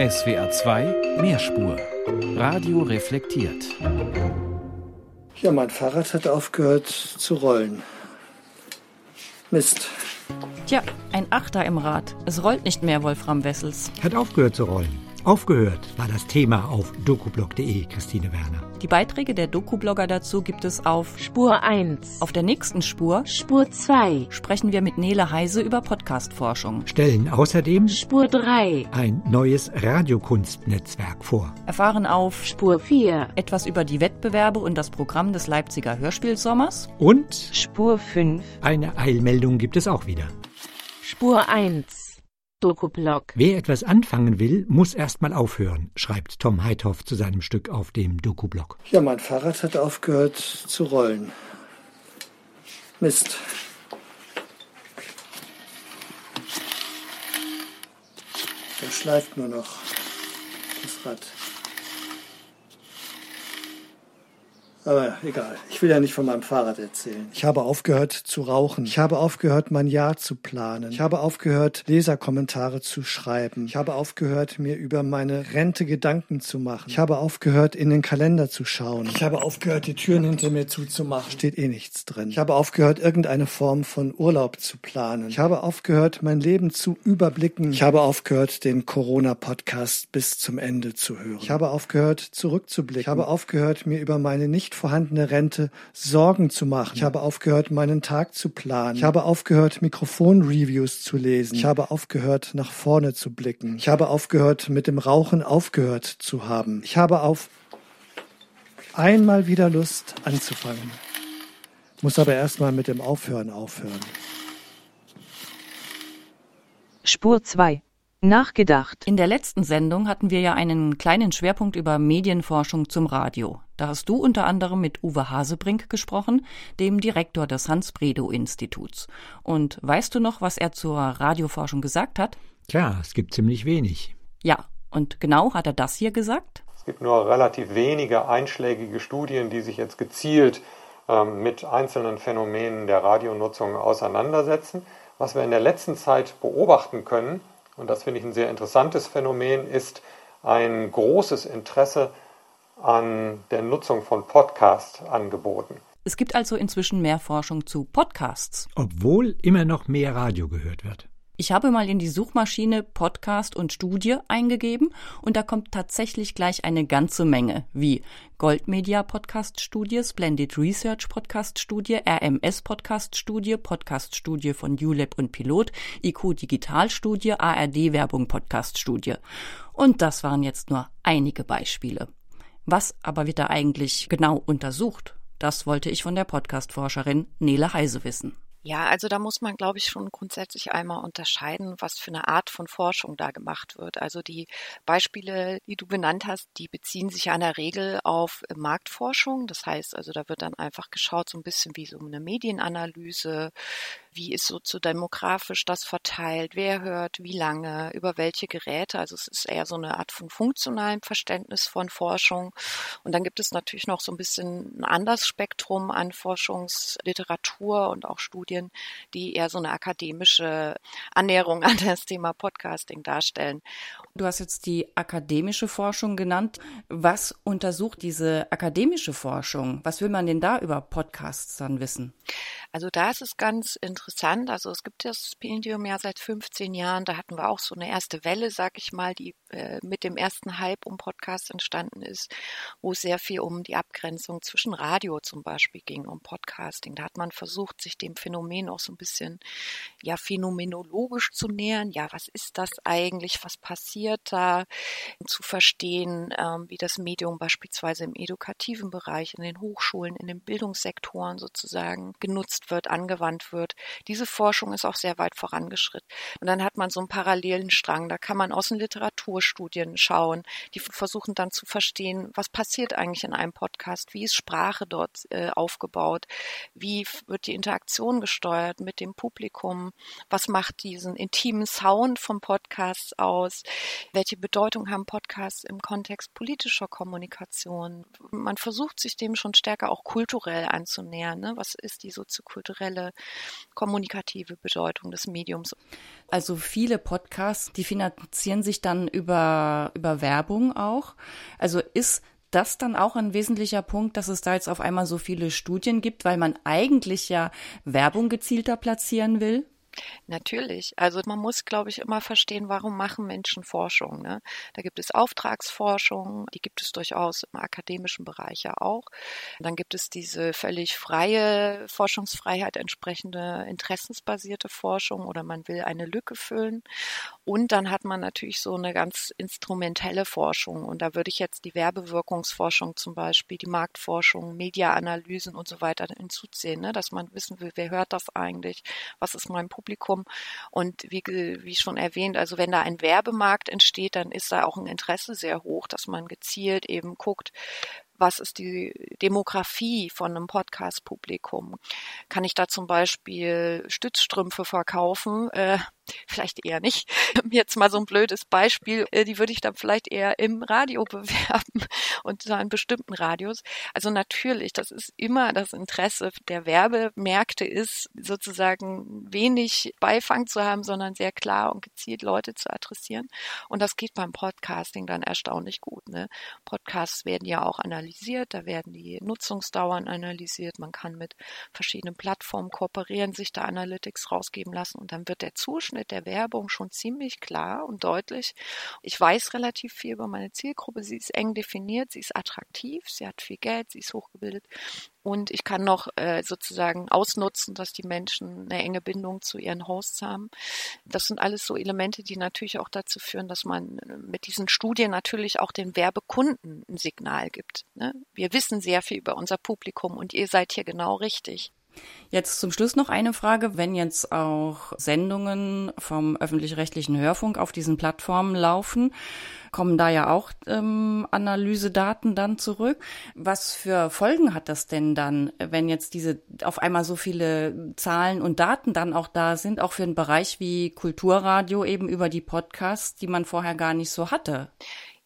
SWR 2 Mehrspur. Radio reflektiert. Ja, mein Fahrrad hat aufgehört zu rollen. Mist. Tja, ein Achter im Rad. Es rollt nicht mehr, Wolfram Wessels. Hat aufgehört zu rollen. Aufgehört war das Thema auf dokublog.de, Christine Werner. Die Beiträge der Doku-Blogger dazu gibt es auf Spur 1. Auf der nächsten Spur Spur 2 sprechen wir mit Nele Heise über Podcast-Forschung. Stellen außerdem Spur 3 ein neues Radiokunstnetzwerk vor. Erfahren auf Spur 4 etwas über die Wettbewerbe und das Programm des Leipziger Hörspielsommers. Und Spur 5 eine Eilmeldung gibt es auch wieder. Spur 1 Dokublog. Wer etwas anfangen will, muss erstmal aufhören, schreibt Tom Heithoff zu seinem Stück auf dem Dokublog. Ja, mein Fahrrad hat aufgehört zu rollen. Mist. Das schleift nur noch. Das Rad. Aber egal, ich will ja nicht von meinem Fahrrad erzählen. Ich habe aufgehört zu rauchen. Ich habe aufgehört, mein Jahr zu planen. Ich habe aufgehört, Leserkommentare zu schreiben. Ich habe aufgehört, mir über meine Rente Gedanken zu machen. Ich habe aufgehört, in den Kalender zu schauen. Ich habe aufgehört, die Türen hinter mir zuzumachen. Steht eh nichts drin. Ich habe aufgehört, irgendeine Form von Urlaub zu planen. Ich habe aufgehört, mein Leben zu überblicken. Ich habe aufgehört, den Corona-Podcast bis zum Ende zu hören. Ich habe aufgehört, zurückzublicken. Ich habe aufgehört, mir über meine nicht vorhandene Rente Sorgen zu machen. Ich habe aufgehört, meinen Tag zu planen. Ich habe aufgehört, Mikrofonreviews zu lesen. Ich habe aufgehört, nach vorne zu blicken. Ich habe aufgehört, mit dem Rauchen aufgehört zu haben. Ich habe auf einmal wieder Lust anzufangen. Muss aber erstmal mit dem Aufhören aufhören. Spur 2 Nachgedacht. In der letzten Sendung hatten wir ja einen kleinen Schwerpunkt über Medienforschung zum Radio. Da hast du unter anderem mit Uwe Hasebrink gesprochen, dem Direktor des Hans-Bredow-Instituts. Und weißt du noch, was er zur Radioforschung gesagt hat? Klar, es gibt ziemlich wenig. Ja, und genau hat er das hier gesagt? Es gibt nur relativ wenige einschlägige Studien, die sich jetzt gezielt ähm, mit einzelnen Phänomenen der Radionutzung auseinandersetzen. Was wir in der letzten Zeit beobachten können, und das finde ich ein sehr interessantes Phänomen, ist ein großes Interesse an der Nutzung von Podcast-Angeboten. Es gibt also inzwischen mehr Forschung zu Podcasts. Obwohl immer noch mehr Radio gehört wird. Ich habe mal in die Suchmaschine Podcast und Studie eingegeben und da kommt tatsächlich gleich eine ganze Menge, wie Goldmedia Podcast Studie, Splendid Research Podcast Studie, RMS Podcast Studie, Podcast Studie von ULab und Pilot, IQ Digital Studie, ARD Werbung Podcast Studie. Und das waren jetzt nur einige Beispiele. Was aber wird da eigentlich genau untersucht? Das wollte ich von der Podcast-Forscherin Nele Heise wissen. Ja, also da muss man, glaube ich, schon grundsätzlich einmal unterscheiden, was für eine Art von Forschung da gemacht wird. Also die Beispiele, die du benannt hast, die beziehen sich ja in der Regel auf Marktforschung. Das heißt, also da wird dann einfach geschaut, so ein bisschen wie so eine Medienanalyse, wie ist soziodemografisch das verteilt, wer hört, wie lange, über welche Geräte. Also es ist eher so eine Art von funktionalem Verständnis von Forschung. Und dann gibt es natürlich noch so ein bisschen ein anderes Spektrum an Forschungsliteratur und auch Studien, die eher so eine akademische Annäherung an das Thema Podcasting darstellen. Du hast jetzt die akademische Forschung genannt. Was untersucht diese akademische Forschung? Was will man denn da über Podcasts dann wissen? Also da ist es ganz interessant. Also es gibt das Stipendium ja seit 15 Jahren. Da hatten wir auch so eine erste Welle, sag ich mal, die äh, mit dem ersten Hype um Podcasts entstanden ist, wo es sehr viel um die Abgrenzung zwischen Radio zum Beispiel ging, um Podcasting. Da hat man versucht, sich dem Phänomen auch so ein bisschen ja phänomenologisch zu nähern. Ja, was ist das eigentlich? Was passiert da? Zu verstehen, ähm, wie das Medium beispielsweise im edukativen Bereich, in den Hochschulen, in den Bildungssektoren sozusagen genutzt wird, angewandt wird. Diese Forschung ist auch sehr weit vorangeschritten. Und dann hat man so einen parallelen Strang. Da kann man aus den Literaturstudien schauen, die versuchen dann zu verstehen, was passiert eigentlich in einem Podcast, wie ist Sprache dort äh, aufgebaut, wie wird die Interaktion gesteuert mit dem Publikum, was macht diesen intimen Sound vom Podcast aus, welche Bedeutung haben Podcasts im Kontext politischer Kommunikation. Man versucht sich dem schon stärker auch kulturell anzunähern. Ne? Was ist die Soziokultur? Kommunikative Bedeutung des Mediums. Also viele Podcasts, die finanzieren sich dann über, über Werbung auch. Also ist das dann auch ein wesentlicher Punkt, dass es da jetzt auf einmal so viele Studien gibt, weil man eigentlich ja Werbung gezielter platzieren will? Natürlich. Also man muss, glaube ich, immer verstehen, warum machen Menschen Forschung. Ne? Da gibt es Auftragsforschung, die gibt es durchaus im akademischen Bereich ja auch. Dann gibt es diese völlig freie Forschungsfreiheit entsprechende interessensbasierte Forschung oder man will eine Lücke füllen. Und dann hat man natürlich so eine ganz instrumentelle Forschung. Und da würde ich jetzt die Werbewirkungsforschung zum Beispiel, die Marktforschung, Mediaanalysen und so weiter hinzuziehen, ne? dass man wissen will, wer hört das eigentlich, was ist mein Publikum. Und wie, wie schon erwähnt, also wenn da ein Werbemarkt entsteht, dann ist da auch ein Interesse sehr hoch, dass man gezielt eben guckt, was ist die Demografie von einem Podcast-Publikum? Kann ich da zum Beispiel Stützstrümpfe verkaufen? Äh, vielleicht eher nicht. Jetzt mal so ein blödes Beispiel, äh, die würde ich dann vielleicht eher im Radio bewerben und zwar in bestimmten Radios. Also natürlich, das ist immer das Interesse der Werbemärkte ist, sozusagen wenig Beifang zu haben, sondern sehr klar und gezielt Leute zu adressieren. Und das geht beim Podcasting dann erstaunlich gut. Ne? Podcasts werden ja auch analysiert, da werden die Nutzungsdauern analysiert, man kann mit verschiedenen Plattformen kooperieren, sich da Analytics rausgeben lassen und dann wird der Zuschnitt mit der Werbung schon ziemlich klar und deutlich. Ich weiß relativ viel über meine Zielgruppe. Sie ist eng definiert, sie ist attraktiv, sie hat viel Geld, sie ist hochgebildet. Und ich kann noch äh, sozusagen ausnutzen, dass die Menschen eine enge Bindung zu ihren Hosts haben. Das sind alles so Elemente, die natürlich auch dazu führen, dass man äh, mit diesen Studien natürlich auch den Werbekunden ein Signal gibt. Ne? Wir wissen sehr viel über unser Publikum und ihr seid hier genau richtig. Jetzt zum Schluss noch eine Frage. Wenn jetzt auch Sendungen vom öffentlich-rechtlichen Hörfunk auf diesen Plattformen laufen, kommen da ja auch ähm, Analysedaten dann zurück. Was für Folgen hat das denn dann, wenn jetzt diese auf einmal so viele Zahlen und Daten dann auch da sind, auch für einen Bereich wie Kulturradio eben über die Podcasts, die man vorher gar nicht so hatte?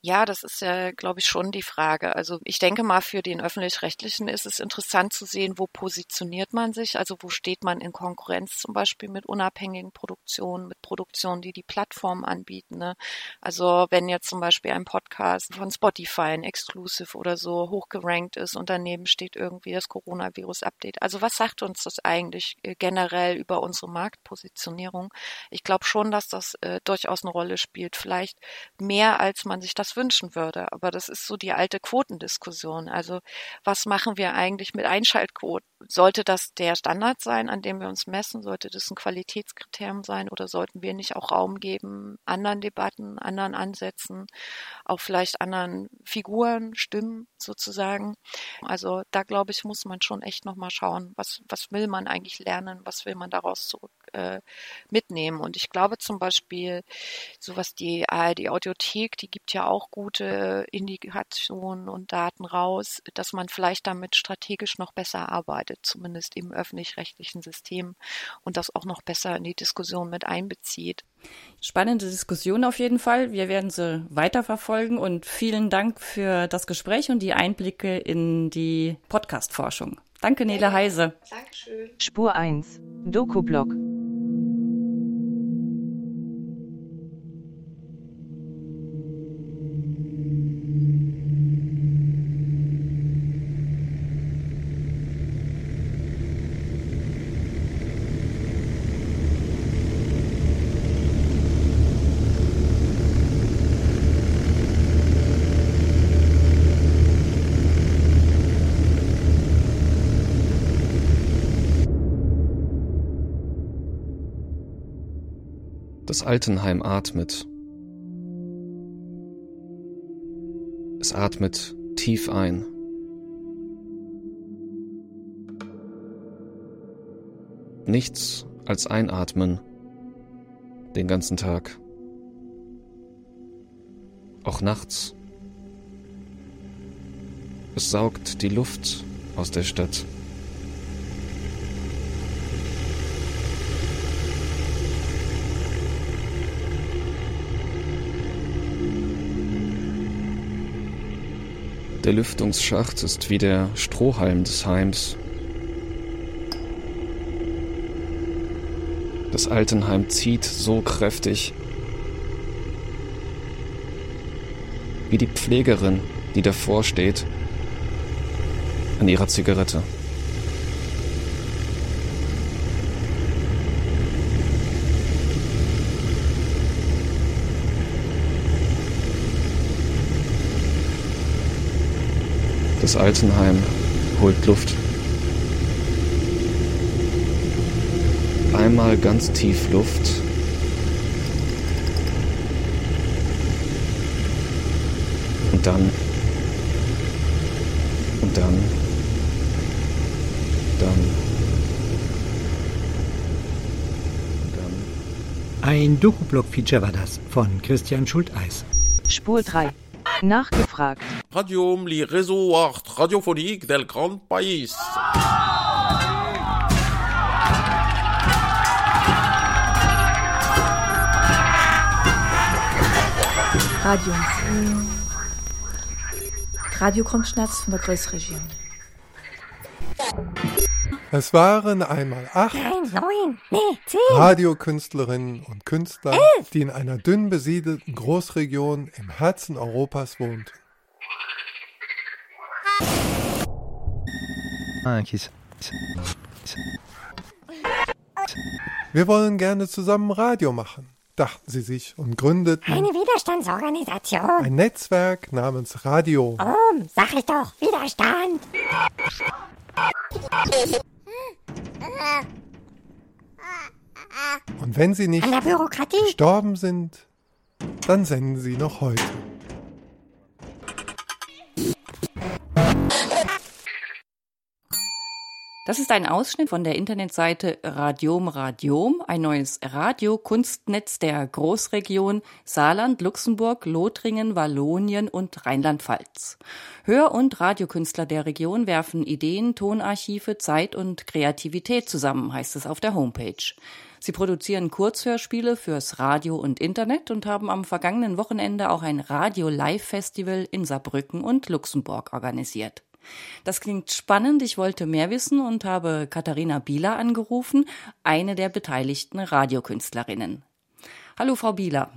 Ja, das ist ja, glaube ich, schon die Frage. Also ich denke mal, für den öffentlich-rechtlichen ist es interessant zu sehen, wo positioniert man sich, also wo steht man in Konkurrenz zum Beispiel mit unabhängigen Produktionen, mit Produktionen, die die Plattformen anbieten. Ne? Also wenn jetzt zum Beispiel ein Podcast von Spotify, ein Exclusive oder so hochgerankt ist und daneben steht irgendwie das Coronavirus-Update. Also was sagt uns das eigentlich äh, generell über unsere Marktpositionierung? Ich glaube schon, dass das äh, durchaus eine Rolle spielt. Vielleicht mehr, als man sich das wünschen würde. Aber das ist so die alte Quotendiskussion. Also was machen wir eigentlich mit Einschaltquoten? Sollte das der Standard sein, an dem wir uns messen? Sollte das ein Qualitätskriterium sein? Oder sollten wir nicht auch Raum geben, anderen Debatten, anderen Ansätzen, auch vielleicht anderen Figuren, Stimmen sozusagen? Also da glaube ich, muss man schon echt nochmal schauen, was, was will man eigentlich lernen? Was will man daraus zurück äh, mitnehmen? Und ich glaube zum Beispiel, so was die ARD Audiothek, die gibt ja auch gute Indikationen und Daten raus, dass man vielleicht damit strategisch noch besser arbeitet, zumindest im öffentlich-rechtlichen System und das auch noch besser in die Diskussion mit einbezieht. Spannende Diskussion auf jeden Fall. Wir werden sie weiterverfolgen und vielen Dank für das Gespräch und die Einblicke in die Podcast-Forschung. Danke, Nele Heise. Dankeschön. Spur 1. Doku-Blog. Altenheim atmet. Es atmet tief ein. Nichts als einatmen den ganzen Tag. Auch nachts. Es saugt die Luft aus der Stadt. Der Lüftungsschacht ist wie der Strohhalm des Heims. Das Altenheim zieht so kräftig. Wie die Pflegerin, die davor steht, an ihrer Zigarette. Das Altenheim holt Luft. Einmal ganz tief Luft. Und dann. Und dann. Dann. Ein Doku-Blog-Feature war das von Christian Schulteis. Spur 3. Nachgefragt. Radium, les réseaux art radiophoniques del grand país. Radio. Radio schnell von der Großregion. Es waren einmal acht neun, nee, zehn. Radiokünstlerinnen und Künstler, die in einer dünn besiedelten Großregion im Herzen Europas wohnten. Wir wollen gerne zusammen Radio machen, dachten sie sich und gründeten Eine Widerstandsorganisation. ein Netzwerk namens Radio. Um, sag ich doch, Widerstand. Und wenn sie nicht An der Bürokratie. gestorben sind, dann senden sie noch heute. Das ist ein Ausschnitt von der Internetseite Radiom Radiom, ein neues Radiokunstnetz der Großregion Saarland, Luxemburg, Lothringen, Wallonien und Rheinland-Pfalz. Hör- und Radiokünstler der Region werfen Ideen, Tonarchive, Zeit und Kreativität zusammen, heißt es auf der Homepage. Sie produzieren Kurzhörspiele fürs Radio und Internet und haben am vergangenen Wochenende auch ein Radio-Live-Festival in Saarbrücken und Luxemburg organisiert. Das klingt spannend. Ich wollte mehr wissen und habe Katharina Bieler angerufen, eine der beteiligten Radiokünstlerinnen. Hallo, Frau Bieler.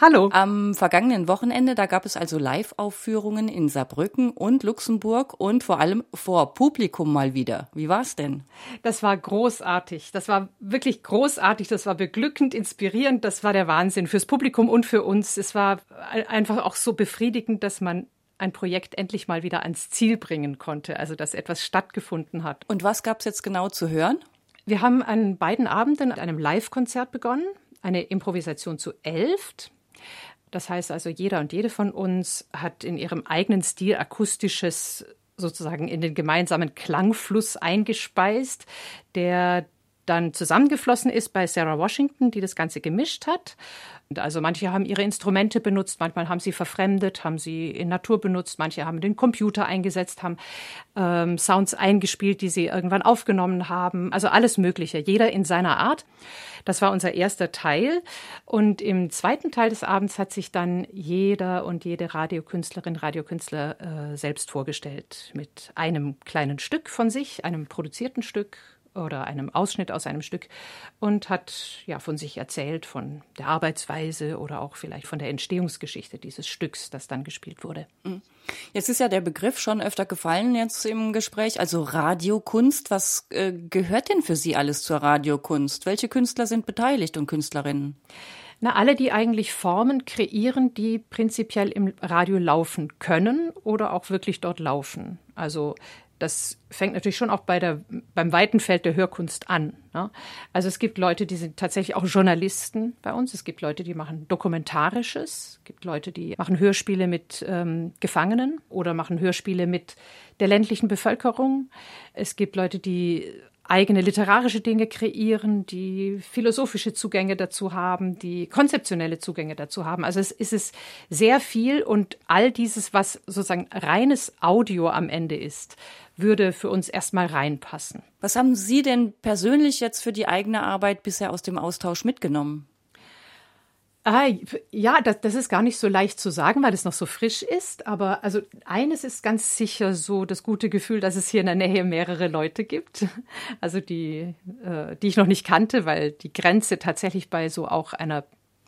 Hallo. Am vergangenen Wochenende, da gab es also Live-Aufführungen in Saarbrücken und Luxemburg und vor allem vor Publikum mal wieder. Wie war's denn? Das war großartig. Das war wirklich großartig. Das war beglückend, inspirierend. Das war der Wahnsinn fürs Publikum und für uns. Es war einfach auch so befriedigend, dass man ein Projekt endlich mal wieder ans Ziel bringen konnte, also dass etwas stattgefunden hat. Und was gab's jetzt genau zu hören? Wir haben an beiden Abenden mit einem Live-Konzert begonnen, eine Improvisation zu elf. Das heißt also, jeder und jede von uns hat in ihrem eigenen Stil akustisches sozusagen in den gemeinsamen Klangfluss eingespeist, der dann zusammengeflossen ist bei Sarah Washington, die das Ganze gemischt hat. Also manche haben ihre Instrumente benutzt, manchmal haben sie verfremdet, haben sie in Natur benutzt, manche haben den Computer eingesetzt, haben ähm, Sounds eingespielt, die sie irgendwann aufgenommen haben. Also alles Mögliche, jeder in seiner Art. Das war unser erster Teil. Und im zweiten Teil des Abends hat sich dann jeder und jede Radiokünstlerin, Radiokünstler äh, selbst vorgestellt mit einem kleinen Stück von sich, einem produzierten Stück, oder einem Ausschnitt aus einem Stück und hat ja von sich erzählt, von der Arbeitsweise oder auch vielleicht von der Entstehungsgeschichte dieses Stücks, das dann gespielt wurde. Jetzt ist ja der Begriff schon öfter gefallen jetzt im Gespräch, also Radiokunst. Was äh, gehört denn für Sie alles zur Radiokunst? Welche Künstler sind beteiligt und Künstlerinnen? Na, alle, die eigentlich Formen kreieren, die prinzipiell im Radio laufen können oder auch wirklich dort laufen. Also das fängt natürlich schon auch bei der, beim weiten Feld der Hörkunst an. Ne? Also es gibt Leute, die sind tatsächlich auch Journalisten bei uns. Es gibt Leute, die machen Dokumentarisches. Es gibt Leute, die machen Hörspiele mit ähm, Gefangenen oder machen Hörspiele mit der ländlichen Bevölkerung. Es gibt Leute, die eigene literarische Dinge kreieren, die philosophische Zugänge dazu haben, die konzeptionelle Zugänge dazu haben. Also es ist es sehr viel und all dieses, was sozusagen reines Audio am Ende ist, würde für uns erstmal reinpassen. Was haben Sie denn persönlich jetzt für die eigene Arbeit bisher aus dem Austausch mitgenommen? Ah, ja, das, das ist gar nicht so leicht zu sagen, weil es noch so frisch ist. Aber also eines ist ganz sicher so das gute Gefühl, dass es hier in der Nähe mehrere Leute gibt. Also die, äh, die ich noch nicht kannte, weil die Grenze tatsächlich bei so auch einer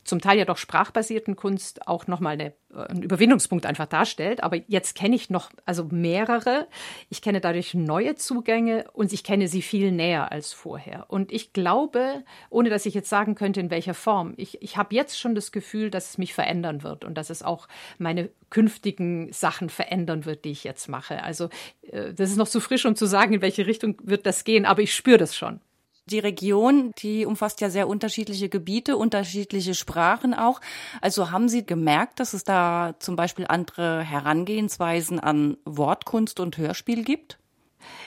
zum Teil ja doch sprachbasierten Kunst auch nochmal eine, äh, einen Überwindungspunkt einfach darstellt. Aber jetzt kenne ich noch also mehrere. Ich kenne dadurch neue Zugänge und ich kenne sie viel näher als vorher. Und ich glaube, ohne dass ich jetzt sagen könnte, in welcher Form, ich, ich habe jetzt schon das Gefühl, dass es mich verändern wird und dass es auch meine künftigen Sachen verändern wird, die ich jetzt mache. Also äh, das ist noch zu frisch, um zu sagen, in welche Richtung wird das gehen, aber ich spüre das schon. Die Region, die umfasst ja sehr unterschiedliche Gebiete, unterschiedliche Sprachen auch. Also haben Sie gemerkt, dass es da zum Beispiel andere Herangehensweisen an Wortkunst und Hörspiel gibt?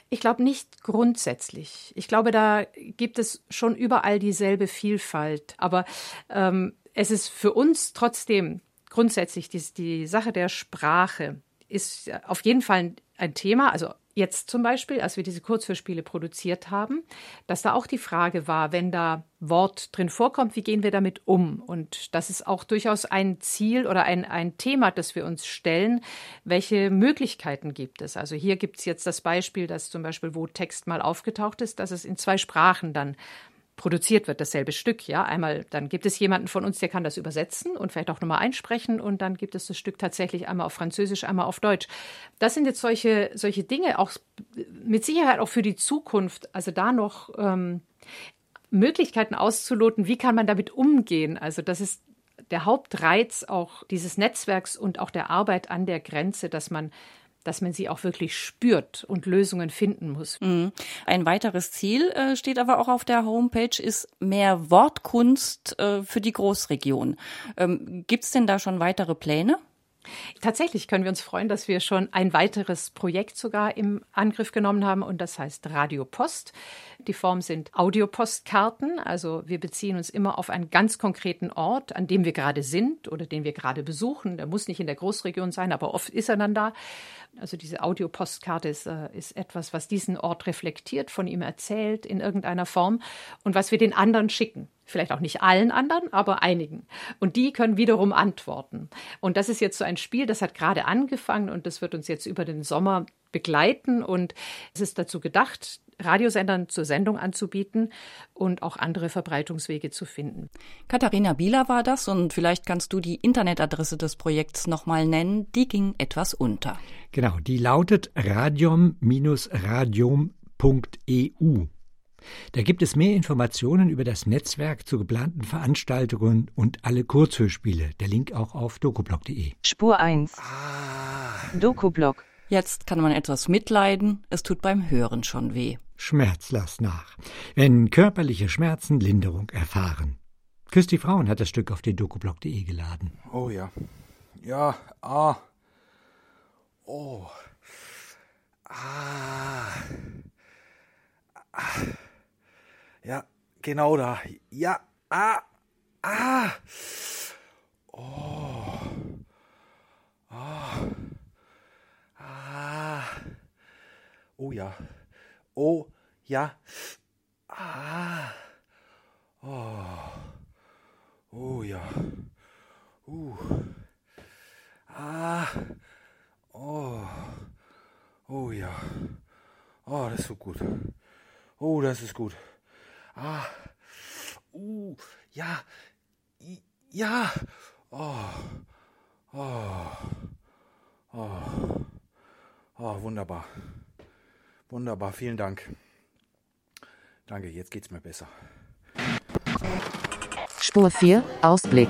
Ich glaube nicht grundsätzlich. Ich glaube, da gibt es schon überall dieselbe Vielfalt. Aber ähm, es ist für uns trotzdem grundsätzlich die, die Sache der Sprache ist auf jeden Fall ein Thema. Also jetzt zum Beispiel, als wir diese Kurzhörspiele produziert haben, dass da auch die Frage war, wenn da Wort drin vorkommt, wie gehen wir damit um? Und das ist auch durchaus ein Ziel oder ein, ein Thema, das wir uns stellen. Welche Möglichkeiten gibt es? Also hier gibt es jetzt das Beispiel, dass zum Beispiel, wo Text mal aufgetaucht ist, dass es in zwei Sprachen dann produziert wird, dasselbe Stück, ja. Einmal, dann gibt es jemanden von uns, der kann das übersetzen und vielleicht auch nochmal einsprechen und dann gibt es das Stück tatsächlich einmal auf Französisch, einmal auf Deutsch. Das sind jetzt solche, solche Dinge, auch mit Sicherheit auch für die Zukunft, also da noch ähm, Möglichkeiten auszuloten, wie kann man damit umgehen. Also das ist der Hauptreiz auch dieses Netzwerks und auch der Arbeit an der Grenze, dass man dass man sie auch wirklich spürt und Lösungen finden muss. Mhm. Ein weiteres Ziel äh, steht aber auch auf der Homepage, ist mehr Wortkunst äh, für die Großregion. Ähm, Gibt es denn da schon weitere Pläne? Tatsächlich können wir uns freuen, dass wir schon ein weiteres Projekt sogar im Angriff genommen haben und das heißt Radio Post. Die Form sind Audiopostkarten, also wir beziehen uns immer auf einen ganz konkreten Ort, an dem wir gerade sind oder den wir gerade besuchen. Der muss nicht in der Großregion sein, aber oft ist er dann da. Also diese Audiopostkarte ist, äh, ist etwas, was diesen Ort reflektiert, von ihm erzählt in irgendeiner Form und was wir den anderen schicken. Vielleicht auch nicht allen anderen, aber einigen. Und die können wiederum antworten. Und das ist jetzt so ein Spiel, das hat gerade angefangen und das wird uns jetzt über den Sommer begleiten. Und es ist dazu gedacht, Radiosendern zur Sendung anzubieten und auch andere Verbreitungswege zu finden. Katharina Bieler war das und vielleicht kannst du die Internetadresse des Projekts nochmal nennen. Die ging etwas unter. Genau, die lautet radium-radium.eu. Da gibt es mehr Informationen über das Netzwerk zu geplanten Veranstaltungen und alle Kurzhörspiele. Der Link auch auf dokublog.de. Spur 1. Ah. Dokublog. Jetzt kann man etwas mitleiden, es tut beim Hören schon weh. Schmerz lass nach. Wenn körperliche Schmerzen Linderung erfahren. Die Frauen hat das Stück auf den dokublog.de geladen. Oh ja. Ja, ah. Oh. Ah. ah. Ja, genau da. Ja, ah. Ah. Oh. Ah. Ah. Oh ja. Oh ja. Ah. Oh. Oh ja. Uh. Ah. Oh. Oh ja. Oh, das ist so gut. Oh, das ist gut. Ah. Uh. Ja. Ja. Oh. Oh. Oh. Oh, wunderbar. Wunderbar, vielen Dank. Danke, jetzt geht's mir besser. Spur 4, Ausblick.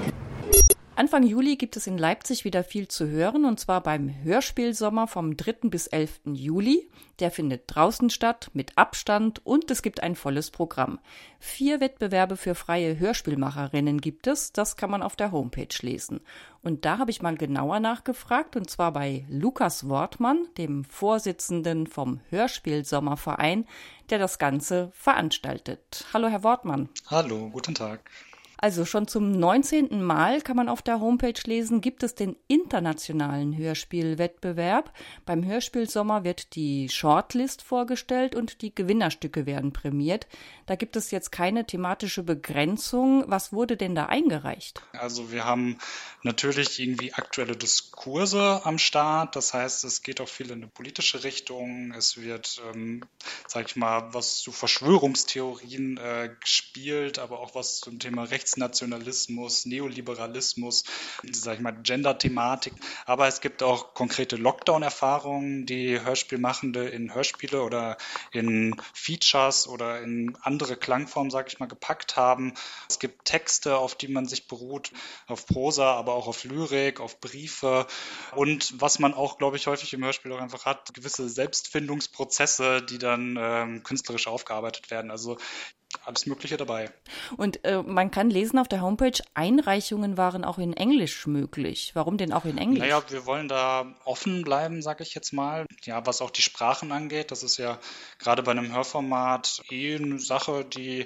Anfang Juli gibt es in Leipzig wieder viel zu hören, und zwar beim Hörspielsommer vom 3. bis 11. Juli. Der findet draußen statt, mit Abstand, und es gibt ein volles Programm. Vier Wettbewerbe für freie Hörspielmacherinnen gibt es, das kann man auf der Homepage lesen. Und da habe ich mal genauer nachgefragt, und zwar bei Lukas Wortmann, dem Vorsitzenden vom Hörspielsommerverein, der das Ganze veranstaltet. Hallo, Herr Wortmann. Hallo, guten Tag. Also schon zum 19. Mal kann man auf der Homepage lesen, gibt es den internationalen Hörspielwettbewerb. Beim Hörspielsommer wird die Shortlist vorgestellt und die Gewinnerstücke werden prämiert. Da gibt es jetzt keine thematische Begrenzung. Was wurde denn da eingereicht? Also wir haben natürlich irgendwie aktuelle Diskurse am Start. Das heißt, es geht auch viel in eine politische Richtung. Es wird, ähm, sag ich mal, was zu Verschwörungstheorien äh, gespielt, aber auch was zum Thema Rechtsnationalismus, Neoliberalismus, sag ich mal, Gender-Thematik. Aber es gibt auch konkrete Lockdown-Erfahrungen, die Hörspielmachende in Hörspiele oder in Features oder in andere Klangformen, sag ich mal, gepackt haben. Es gibt Texte, auf die man sich beruht, auf Prosa, aber auch auf Lyrik, auf Briefe. Und was man auch, glaube ich, häufig im Hörspiel auch einfach hat, gewisse Selbstfindungsprozesse, die dann ähm, künstlerisch aufgearbeitet werden. Also alles Mögliche dabei. Und äh, man kann lesen auf der Homepage, Einreichungen waren auch in Englisch möglich. Warum denn auch in Englisch? Naja, wir wollen da offen bleiben, sage ich jetzt mal. Ja, was auch die Sprachen angeht, das ist ja gerade bei einem Hörformat eh eine Sache, die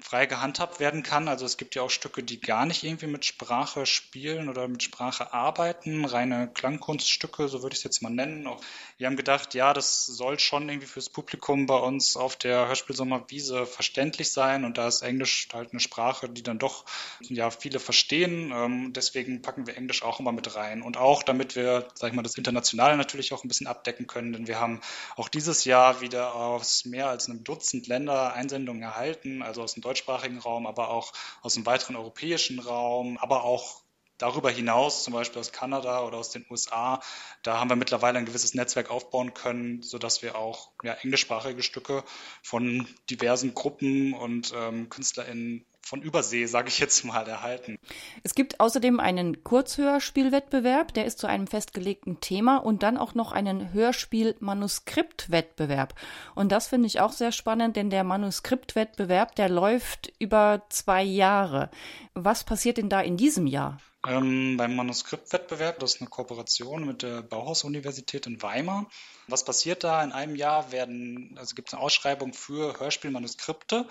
frei gehandhabt werden kann. Also es gibt ja auch Stücke, die gar nicht irgendwie mit Sprache spielen oder mit Sprache arbeiten, reine Klangkunststücke, so würde ich es jetzt mal nennen. Auch wir haben gedacht, ja, das soll schon irgendwie fürs Publikum bei uns auf der Hörspielsommerwiese verständlich sein und da ist Englisch halt eine Sprache, die dann doch ja viele verstehen. Ähm, deswegen packen wir Englisch auch immer mit rein und auch damit wir, sag ich mal, das Internationale natürlich auch ein bisschen abdecken können, denn wir haben auch dieses Jahr wieder aus mehr als einem Dutzend Länder Einsendungen erhalten, also aus dem deutschsprachigen Raum, aber auch aus dem weiteren europäischen Raum, aber auch Darüber hinaus, zum Beispiel aus Kanada oder aus den USA, da haben wir mittlerweile ein gewisses Netzwerk aufbauen können, sodass wir auch ja, englischsprachige Stücke von diversen Gruppen und ähm, KünstlerInnen von Übersee, sage ich jetzt mal, erhalten. Es gibt außerdem einen Kurzhörspielwettbewerb, der ist zu einem festgelegten Thema und dann auch noch einen Hörspiel-Manuskriptwettbewerb. Und das finde ich auch sehr spannend, denn der Manuskriptwettbewerb, der läuft über zwei Jahre. Was passiert denn da in diesem Jahr? Ähm, beim Manuskriptwettbewerb, das ist eine Kooperation mit der Bauhaus-Universität in Weimar. Was passiert da? In einem Jahr werden, also gibt es eine Ausschreibung für Hörspielmanuskripte.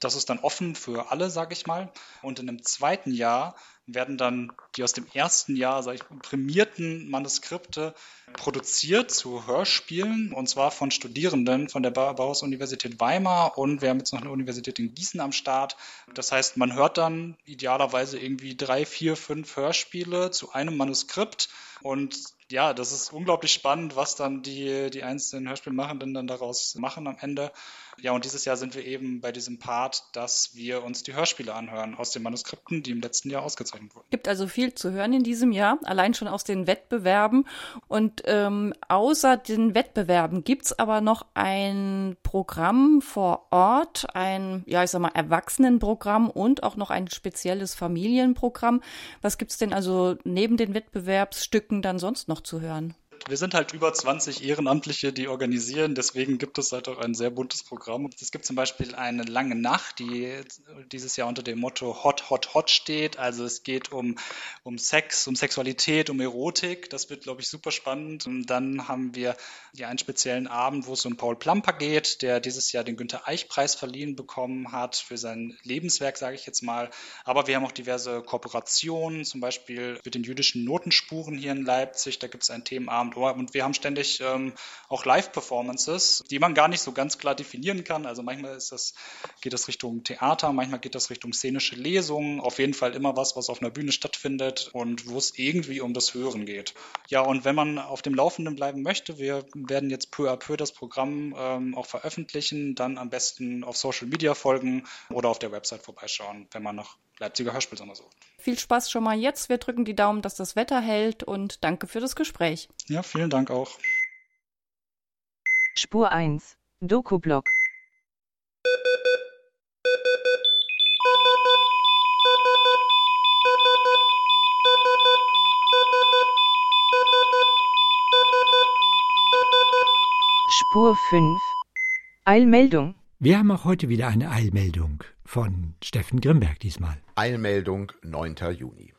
Das ist dann offen für alle, sage ich mal. Und in einem zweiten Jahr werden dann die aus dem ersten Jahr, sage ich, prämierten Manuskripte produziert zu Hörspielen und zwar von Studierenden von der Bauhaus-Universität Weimar und wir haben jetzt noch eine Universität in Gießen am Start. Das heißt, man hört dann idealerweise irgendwie drei, vier, fünf Hörspiele zu einem Manuskript und ja, das ist unglaublich spannend, was dann die, die einzelnen Hörspielmachenden dann daraus machen am Ende. Ja, und dieses Jahr sind wir eben bei diesem Part, dass wir uns die Hörspiele anhören aus den Manuskripten, die im letzten Jahr ausgezeichnet wurden. Gibt also viel zu hören in diesem Jahr, allein schon aus den Wettbewerben. Und ähm, außer den Wettbewerben gibt's aber noch ein Programm vor Ort, ein, ja, ich sag mal, Erwachsenenprogramm und auch noch ein spezielles Familienprogramm. Was gibt's denn also neben den Wettbewerbsstücken dann sonst noch zu hören? Wir sind halt über 20 Ehrenamtliche, die organisieren. Deswegen gibt es halt auch ein sehr buntes Programm. Es gibt zum Beispiel eine lange Nacht, die dieses Jahr unter dem Motto Hot, Hot, Hot steht. Also es geht um, um Sex, um Sexualität, um Erotik. Das wird, glaube ich, super spannend. Und dann haben wir ja einen speziellen Abend, wo es um Paul Plumper geht, der dieses Jahr den Günter Eich-Preis verliehen bekommen hat für sein Lebenswerk, sage ich jetzt mal. Aber wir haben auch diverse Kooperationen, zum Beispiel mit den jüdischen Notenspuren hier in Leipzig. Da gibt es einen Themenabend und wir haben ständig ähm, auch Live-Performances, die man gar nicht so ganz klar definieren kann. Also manchmal ist das, geht das Richtung Theater, manchmal geht das Richtung szenische Lesungen. Auf jeden Fall immer was, was auf einer Bühne stattfindet und wo es irgendwie um das Hören geht. Ja, und wenn man auf dem Laufenden bleiben möchte, wir werden jetzt peu à peu das Programm ähm, auch veröffentlichen, dann am besten auf Social Media folgen oder auf der Website vorbeischauen, wenn man nach Leipziger Hörspielsommer sucht. Viel Spaß schon mal jetzt. Wir drücken die Daumen, dass das Wetter hält und danke für das Gespräch. Ja, vielen Dank auch. Spur 1, Doku-Blog. Spur 5, Eilmeldung. Wir haben auch heute wieder eine Eilmeldung von Steffen Grimberg diesmal. Eilmeldung 9. Juni.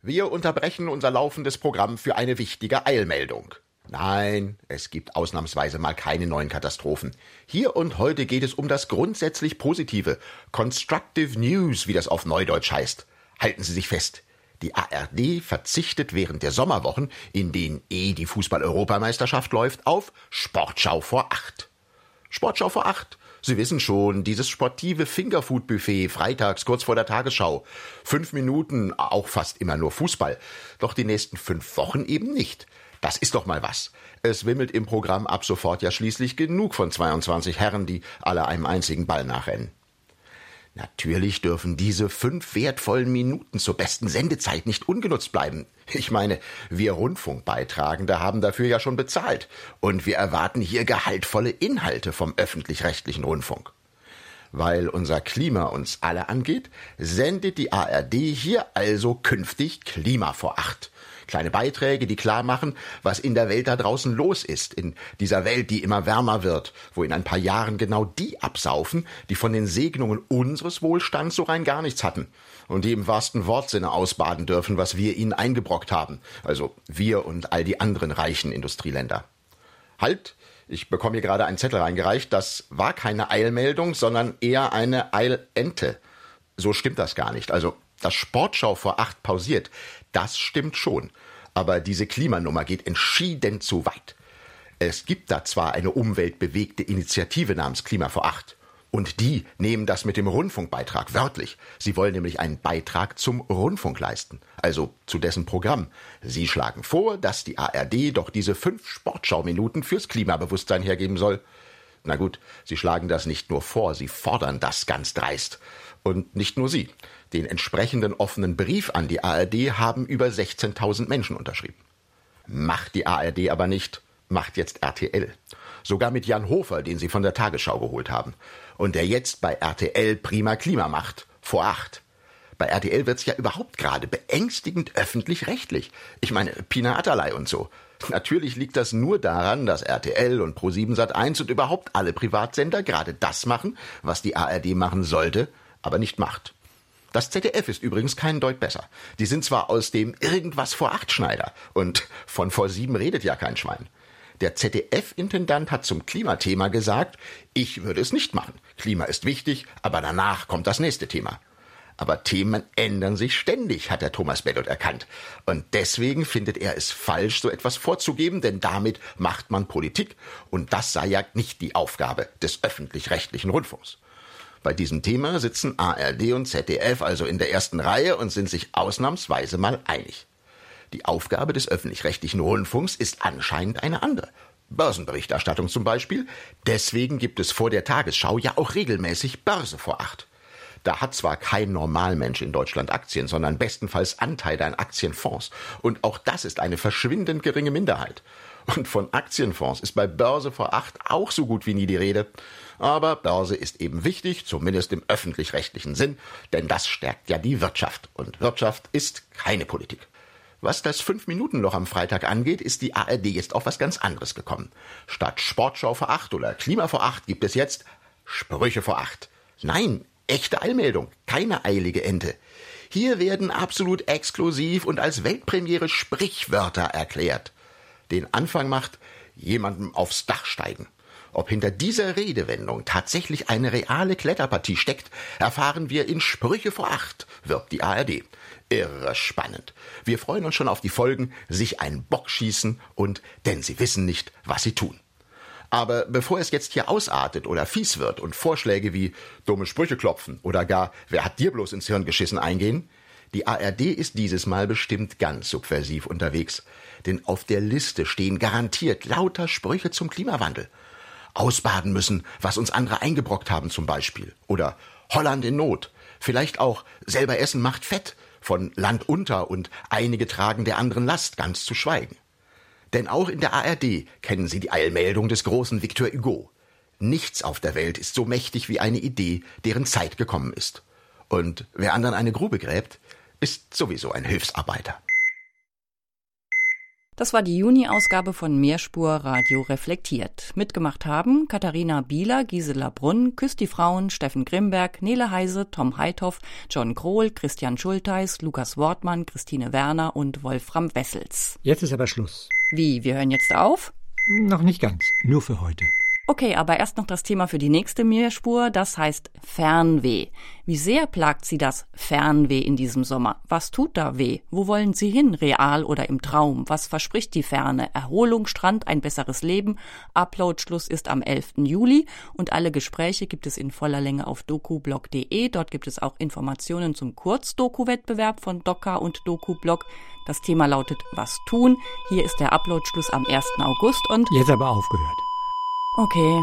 Wir unterbrechen unser laufendes Programm für eine wichtige Eilmeldung. Nein, es gibt ausnahmsweise mal keine neuen Katastrophen. Hier und heute geht es um das grundsätzlich Positive. Constructive News, wie das auf Neudeutsch heißt. Halten Sie sich fest. Die ARD verzichtet während der Sommerwochen, in denen eh die Fußball-Europameisterschaft läuft, auf Sportschau vor acht. Sportschau vor acht. Sie wissen schon, dieses sportive Fingerfood-Buffet freitags kurz vor der Tagesschau. Fünf Minuten, auch fast immer nur Fußball. Doch die nächsten fünf Wochen eben nicht. Das ist doch mal was. Es wimmelt im Programm ab sofort ja schließlich genug von 22 Herren, die alle einem einzigen Ball nachrennen. Natürlich dürfen diese fünf wertvollen Minuten zur besten Sendezeit nicht ungenutzt bleiben. Ich meine, wir Rundfunkbeitragende haben dafür ja schon bezahlt. Und wir erwarten hier gehaltvolle Inhalte vom öffentlich-rechtlichen Rundfunk. Weil unser Klima uns alle angeht, sendet die ARD hier also künftig Klima vor acht. Kleine Beiträge, die klar machen, was in der Welt da draußen los ist, in dieser Welt, die immer wärmer wird, wo in ein paar Jahren genau die absaufen, die von den Segnungen unseres Wohlstands so rein gar nichts hatten und die im wahrsten Wortsinne ausbaden dürfen, was wir ihnen eingebrockt haben, also wir und all die anderen reichen Industrieländer. Halt, ich bekomme hier gerade einen Zettel reingereicht, das war keine Eilmeldung, sondern eher eine Eilente. So stimmt das gar nicht. Also, dass Sportschau vor acht pausiert, das stimmt schon. Aber diese Klimanummer geht entschieden zu weit. Es gibt da zwar eine umweltbewegte Initiative namens Klima vor acht. Und die nehmen das mit dem Rundfunkbeitrag wörtlich. Sie wollen nämlich einen Beitrag zum Rundfunk leisten, also zu dessen Programm. Sie schlagen vor, dass die ARD doch diese fünf Sportschauminuten fürs Klimabewusstsein hergeben soll. Na gut, sie schlagen das nicht nur vor, sie fordern das ganz dreist. Und nicht nur sie. Den entsprechenden offenen Brief an die ARD haben über 16.000 Menschen unterschrieben. Macht die ARD aber nicht, macht jetzt RTL. Sogar mit Jan Hofer, den sie von der Tagesschau geholt haben. Und der jetzt bei RTL prima Klima macht. Vor acht. Bei RTL wird's ja überhaupt gerade beängstigend öffentlich-rechtlich. Ich meine, Pina Atalay und so. Natürlich liegt das nur daran, dass RTL und Pro7 Sat1 und überhaupt alle Privatsender gerade das machen, was die ARD machen sollte, aber nicht macht. Das ZDF ist übrigens kein Deut besser. Die sind zwar aus dem irgendwas vor acht Schneider und von vor sieben redet ja kein Schwein. Der ZDF-Intendant hat zum Klimathema gesagt, ich würde es nicht machen. Klima ist wichtig, aber danach kommt das nächste Thema. Aber Themen ändern sich ständig, hat der Thomas Bellot erkannt. Und deswegen findet er es falsch, so etwas vorzugeben, denn damit macht man Politik. Und das sei ja nicht die Aufgabe des öffentlich-rechtlichen Rundfunks. Bei diesem Thema sitzen ARD und ZDF also in der ersten Reihe und sind sich ausnahmsweise mal einig. Die Aufgabe des öffentlich-rechtlichen Rundfunks ist anscheinend eine andere. Börsenberichterstattung zum Beispiel. Deswegen gibt es vor der Tagesschau ja auch regelmäßig Börse vor acht. Da hat zwar kein Normalmensch in Deutschland Aktien, sondern bestenfalls Anteile an Aktienfonds. Und auch das ist eine verschwindend geringe Minderheit. Und von Aktienfonds ist bei Börse vor acht auch so gut wie nie die Rede. Aber Börse ist eben wichtig, zumindest im öffentlich-rechtlichen Sinn, denn das stärkt ja die Wirtschaft. Und Wirtschaft ist keine Politik. Was das Fünf-Minuten-Loch am Freitag angeht, ist die ARD jetzt auf was ganz anderes gekommen. Statt Sportschau vor acht oder Klima vor acht gibt es jetzt Sprüche vor acht. Nein, echte Eilmeldung, keine eilige Ente. Hier werden absolut exklusiv und als Weltpremiere Sprichwörter erklärt. Den Anfang macht jemandem aufs Dach steigen. Ob hinter dieser Redewendung tatsächlich eine reale Kletterpartie steckt, erfahren wir in Sprüche vor acht, wirbt die ARD. Irre spannend. Wir freuen uns schon auf die Folgen, sich einen Bock schießen und denn sie wissen nicht, was sie tun. Aber bevor es jetzt hier ausartet oder fies wird und Vorschläge wie dumme Sprüche klopfen oder gar wer hat dir bloß ins Hirn geschissen eingehen, die ARD ist dieses Mal bestimmt ganz subversiv unterwegs, denn auf der Liste stehen garantiert lauter Sprüche zum Klimawandel ausbaden müssen, was uns andere eingebrockt haben zum Beispiel. Oder Holland in Not. Vielleicht auch selber Essen macht fett von Land unter und einige tragen der anderen Last, ganz zu schweigen. Denn auch in der ARD kennen Sie die Eilmeldung des großen Victor Hugo. Nichts auf der Welt ist so mächtig wie eine Idee, deren Zeit gekommen ist. Und wer anderen eine Grube gräbt, ist sowieso ein Hilfsarbeiter. Das war die Juni-Ausgabe von Mehrspur Radio Reflektiert. Mitgemacht haben Katharina Bieler, Gisela Brunn, Küsti Frauen, Steffen Grimberg, Nele Heise, Tom Heithoff, John Krohl, Christian Schulteis, Lukas Wortmann, Christine Werner und Wolfram Wessels. Jetzt ist aber Schluss. Wie, wir hören jetzt auf? Noch nicht ganz, nur für heute. Okay, aber erst noch das Thema für die nächste Meerspur, das heißt Fernweh. Wie sehr plagt Sie das Fernweh in diesem Sommer? Was tut da weh? Wo wollen Sie hin, real oder im Traum? Was verspricht die Ferne? Erholung, Strand, ein besseres Leben? Upload-Schluss ist am 11. Juli und alle Gespräche gibt es in voller Länge auf dokublog.de. Dort gibt es auch Informationen zum Kurzdoku-Wettbewerb von Doka und Dokublog. Das Thema lautet Was tun? Hier ist der Upload-Schluss am 1. August und Jetzt aber aufgehört. Okay,